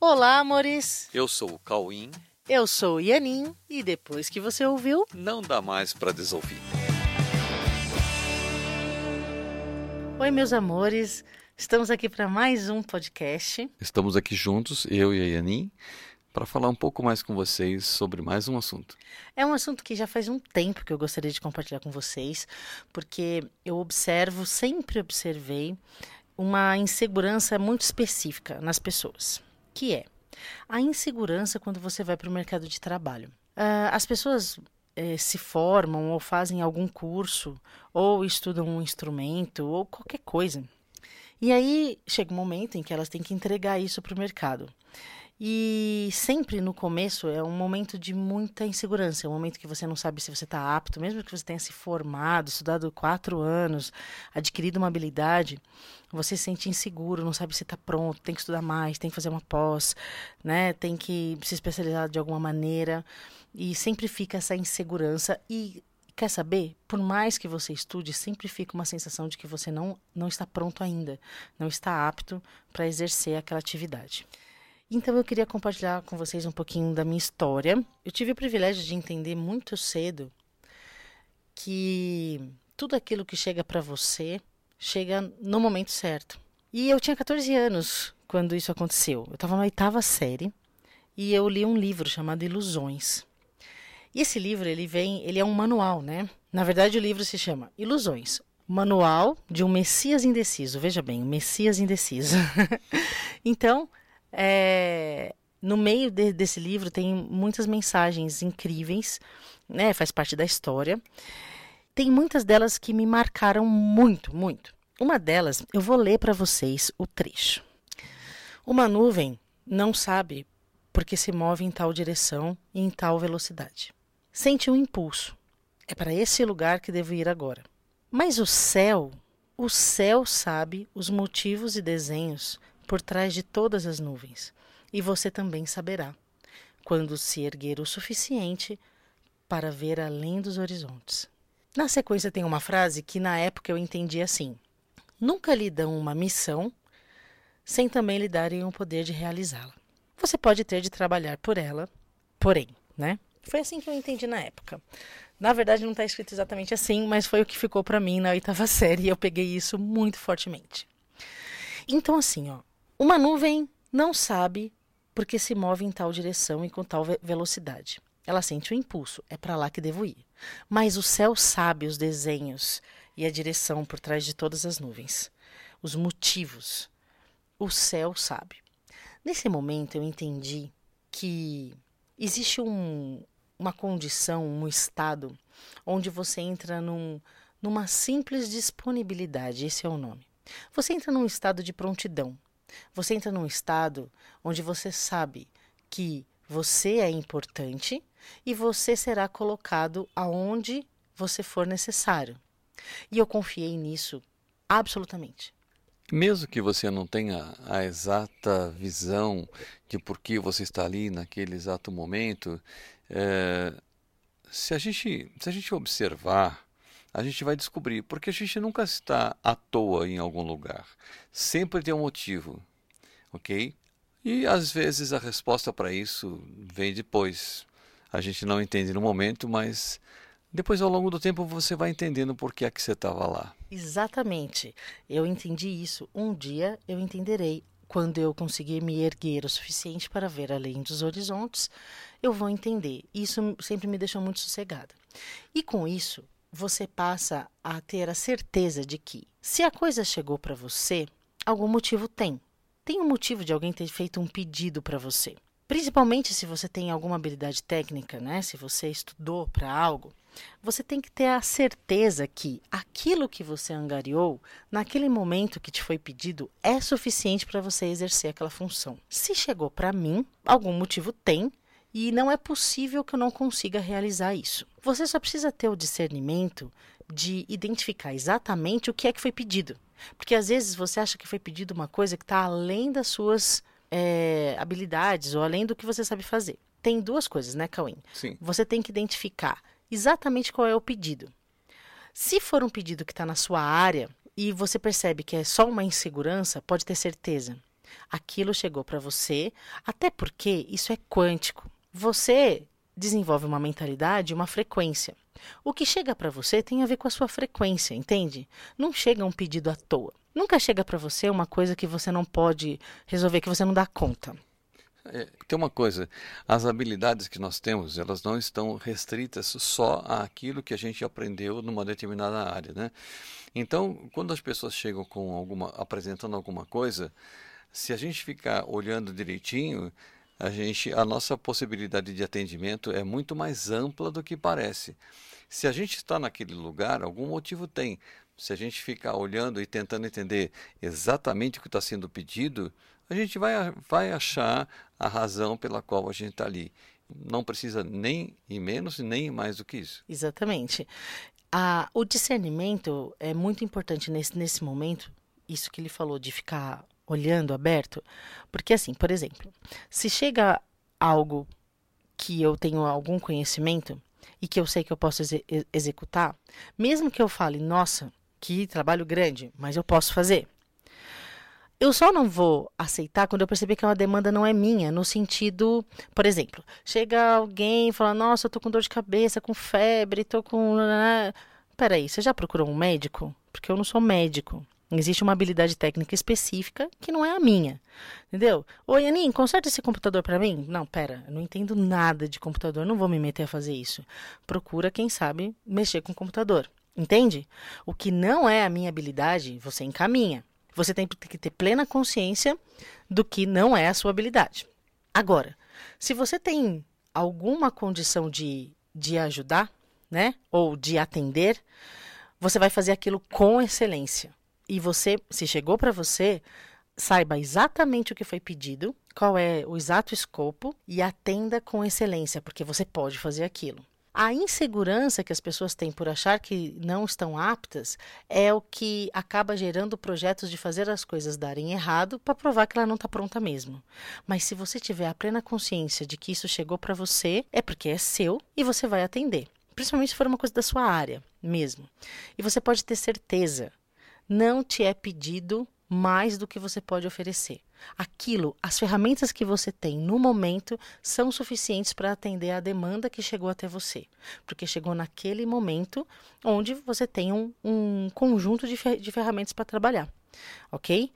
Olá, amores! Eu sou o Cauim. Eu sou o Yanin e depois que você ouviu, Não dá mais para desouvir. oi, meus amores! Estamos aqui para mais um podcast. Estamos aqui juntos, eu e a Yanin, para falar um pouco mais com vocês sobre mais um assunto. É um assunto que já faz um tempo que eu gostaria de compartilhar com vocês, porque eu observo, sempre observei, uma insegurança muito específica nas pessoas, que é a insegurança quando você vai para o mercado de trabalho. Ah, as pessoas eh, se formam ou fazem algum curso, ou estudam um instrumento, ou qualquer coisa. E aí chega um momento em que elas têm que entregar isso para o mercado. E sempre no começo é um momento de muita insegurança, é um momento que você não sabe se você está apto, mesmo que você tenha se formado, estudado quatro anos, adquirido uma habilidade, você se sente inseguro, não sabe se está pronto, tem que estudar mais, tem que fazer uma pós, né? tem que se especializar de alguma maneira. E sempre fica essa insegurança. E quer saber? Por mais que você estude, sempre fica uma sensação de que você não, não está pronto ainda, não está apto para exercer aquela atividade. Então eu queria compartilhar com vocês um pouquinho da minha história. Eu tive o privilégio de entender muito cedo que tudo aquilo que chega para você chega no momento certo. E eu tinha 14 anos quando isso aconteceu. Eu estava na oitava série e eu li um livro chamado Ilusões. E esse livro, ele vem, ele é um manual, né? Na verdade, o livro se chama Ilusões, Manual de um Messias Indeciso. Veja bem, um Messias Indeciso. então, é, no meio de, desse livro tem muitas mensagens incríveis, né? Faz parte da história. Tem muitas delas que me marcaram muito, muito. Uma delas, eu vou ler para vocês o trecho. Uma nuvem não sabe porque se move em tal direção e em tal velocidade. Sente um impulso. É para esse lugar que devo ir agora. Mas o céu, o céu sabe os motivos e desenhos por trás de todas as nuvens, e você também saberá, quando se erguer o suficiente para ver além dos horizontes. Na sequência tem uma frase que na época eu entendi assim: Nunca lhe dão uma missão sem também lhe darem o poder de realizá-la. Você pode ter de trabalhar por ela, porém, né? Foi assim que eu entendi na época. Na verdade, não está escrito exatamente assim, mas foi o que ficou para mim na oitava série e eu peguei isso muito fortemente. Então, assim, ó, uma nuvem não sabe porque se move em tal direção e com tal ve velocidade. Ela sente o impulso, é para lá que devo ir. Mas o céu sabe os desenhos e a direção por trás de todas as nuvens, os motivos. O céu sabe. Nesse momento eu entendi que existe um, uma condição, um estado, onde você entra num, numa simples disponibilidade, esse é o nome. Você entra num estado de prontidão. Você entra num estado onde você sabe que você é importante e você será colocado aonde você for necessário. E eu confiei nisso absolutamente. Mesmo que você não tenha a exata visão de por que você está ali naquele exato momento, é, se, a gente, se a gente observar, a gente vai descobrir, porque a gente nunca está à toa em algum lugar. Sempre tem um motivo, ok? E às vezes a resposta para isso vem depois. A gente não entende no momento, mas depois ao longo do tempo você vai entendendo por que é que você estava lá. Exatamente. Eu entendi isso. Um dia eu entenderei. Quando eu conseguir me erguer o suficiente para ver além dos horizontes, eu vou entender. Isso sempre me deixou muito sossegada. E com isso, você passa a ter a certeza de que, se a coisa chegou para você, algum motivo tem. Tem um motivo de alguém ter feito um pedido para você. Principalmente se você tem alguma habilidade técnica, né? Se você estudou para algo, você tem que ter a certeza que aquilo que você angariou, naquele momento que te foi pedido, é suficiente para você exercer aquela função. Se chegou para mim, algum motivo tem, e não é possível que eu não consiga realizar isso. Você só precisa ter o discernimento de identificar exatamente o que é que foi pedido. Porque às vezes você acha que foi pedido uma coisa que está além das suas é, habilidades ou além do que você sabe fazer. Tem duas coisas, né, Cauim? Sim. Você tem que identificar exatamente qual é o pedido. Se for um pedido que está na sua área e você percebe que é só uma insegurança, pode ter certeza Aquilo chegou para você, até porque isso é quântico. Você desenvolve uma mentalidade, uma frequência. O que chega para você tem a ver com a sua frequência, entende? Não chega um pedido à toa. Nunca chega para você uma coisa que você não pode resolver, que você não dá conta. É, tem uma coisa, as habilidades que nós temos, elas não estão restritas só àquilo que a gente aprendeu numa determinada área, né? Então, quando as pessoas chegam com alguma, apresentando alguma coisa, se a gente ficar olhando direitinho, a gente, a nossa possibilidade de atendimento é muito mais ampla do que parece. Se a gente está naquele lugar, algum motivo tem. Se a gente ficar olhando e tentando entender exatamente o que está sendo pedido, a gente vai, vai achar a razão pela qual a gente está ali. Não precisa nem ir menos nem mais do que isso. Exatamente. A, o discernimento é muito importante nesse, nesse momento, isso que ele falou de ficar olhando aberto, porque assim, por exemplo, se chega algo que eu tenho algum conhecimento e que eu sei que eu posso ex executar, mesmo que eu fale, nossa, que trabalho grande, mas eu posso fazer. Eu só não vou aceitar quando eu perceber que uma demanda não é minha, no sentido, por exemplo, chega alguém e fala: Nossa, eu tô com dor de cabeça, com febre, tô com. Peraí, você já procurou um médico? Porque eu não sou médico. Existe uma habilidade técnica específica que não é a minha. Entendeu? Oi, Anin, conserta esse computador para mim? Não, pera, eu não entendo nada de computador, não vou me meter a fazer isso. Procura quem sabe mexer com computador. Entende? O que não é a minha habilidade, você encaminha. Você tem que ter plena consciência do que não é a sua habilidade. Agora, se você tem alguma condição de, de ajudar, né, ou de atender, você vai fazer aquilo com excelência. E você, se chegou para você, saiba exatamente o que foi pedido, qual é o exato escopo e atenda com excelência, porque você pode fazer aquilo. A insegurança que as pessoas têm por achar que não estão aptas é o que acaba gerando projetos de fazer as coisas darem errado para provar que ela não está pronta mesmo. Mas se você tiver a plena consciência de que isso chegou para você, é porque é seu e você vai atender. Principalmente se for uma coisa da sua área mesmo. E você pode ter certeza, não te é pedido mais do que você pode oferecer. Aquilo, as ferramentas que você tem no momento são suficientes para atender a demanda que chegou até você, porque chegou naquele momento onde você tem um, um conjunto de, fer de ferramentas para trabalhar, ok?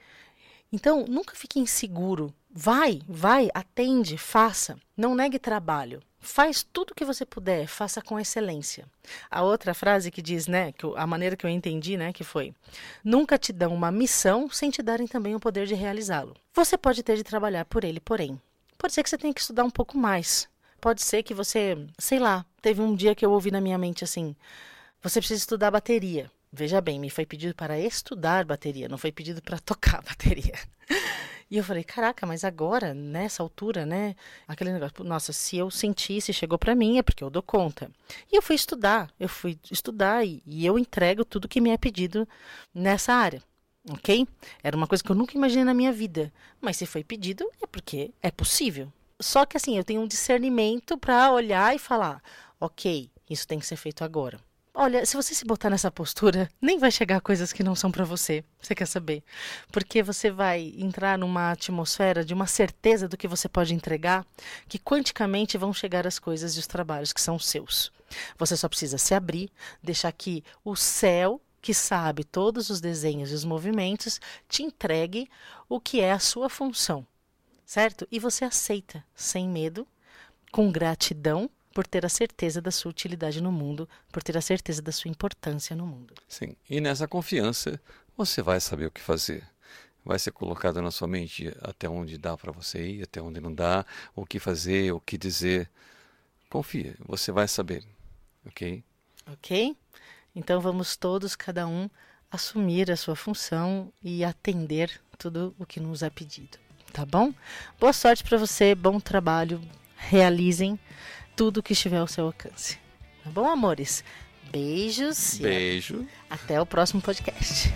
Então, nunca fique inseguro. Vai, vai, atende, faça. Não negue trabalho. Faz tudo o que você puder, faça com excelência. A outra frase que diz, né, que a maneira que eu entendi, né, que foi: nunca te dão uma missão sem te darem também o poder de realizá-lo. Você pode ter de trabalhar por ele, porém, pode ser que você tenha que estudar um pouco mais. Pode ser que você, sei lá, teve um dia que eu ouvi na minha mente assim: você precisa estudar bateria. Veja bem, me foi pedido para estudar bateria, não foi pedido para tocar bateria. E eu falei, caraca, mas agora, nessa altura, né? Aquele negócio, nossa, se eu senti, se chegou para mim, é porque eu dou conta. E eu fui estudar, eu fui estudar e, e eu entrego tudo que me é pedido nessa área ok? Era uma coisa que eu nunca imaginei na minha vida. Mas se foi pedido, é porque é possível. Só que assim, eu tenho um discernimento para olhar e falar: ok, isso tem que ser feito agora. Olha, se você se botar nessa postura, nem vai chegar coisas que não são para você. Você quer saber? Porque você vai entrar numa atmosfera de uma certeza do que você pode entregar, que quanticamente vão chegar as coisas e os trabalhos que são seus. Você só precisa se abrir, deixar que o céu, que sabe todos os desenhos e os movimentos, te entregue o que é a sua função. Certo? E você aceita sem medo, com gratidão por ter a certeza da sua utilidade no mundo, por ter a certeza da sua importância no mundo. Sim, e nessa confiança você vai saber o que fazer. Vai ser colocado na sua mente até onde dá para você ir, até onde não dá, o que fazer, o que dizer. Confia, você vai saber, ok? Ok? Então vamos todos, cada um, assumir a sua função e atender tudo o que nos é pedido. Tá bom? Boa sorte para você, bom trabalho, realizem tudo que estiver ao seu alcance. Tá bom, amores? Beijos. Beijo. Até o próximo podcast.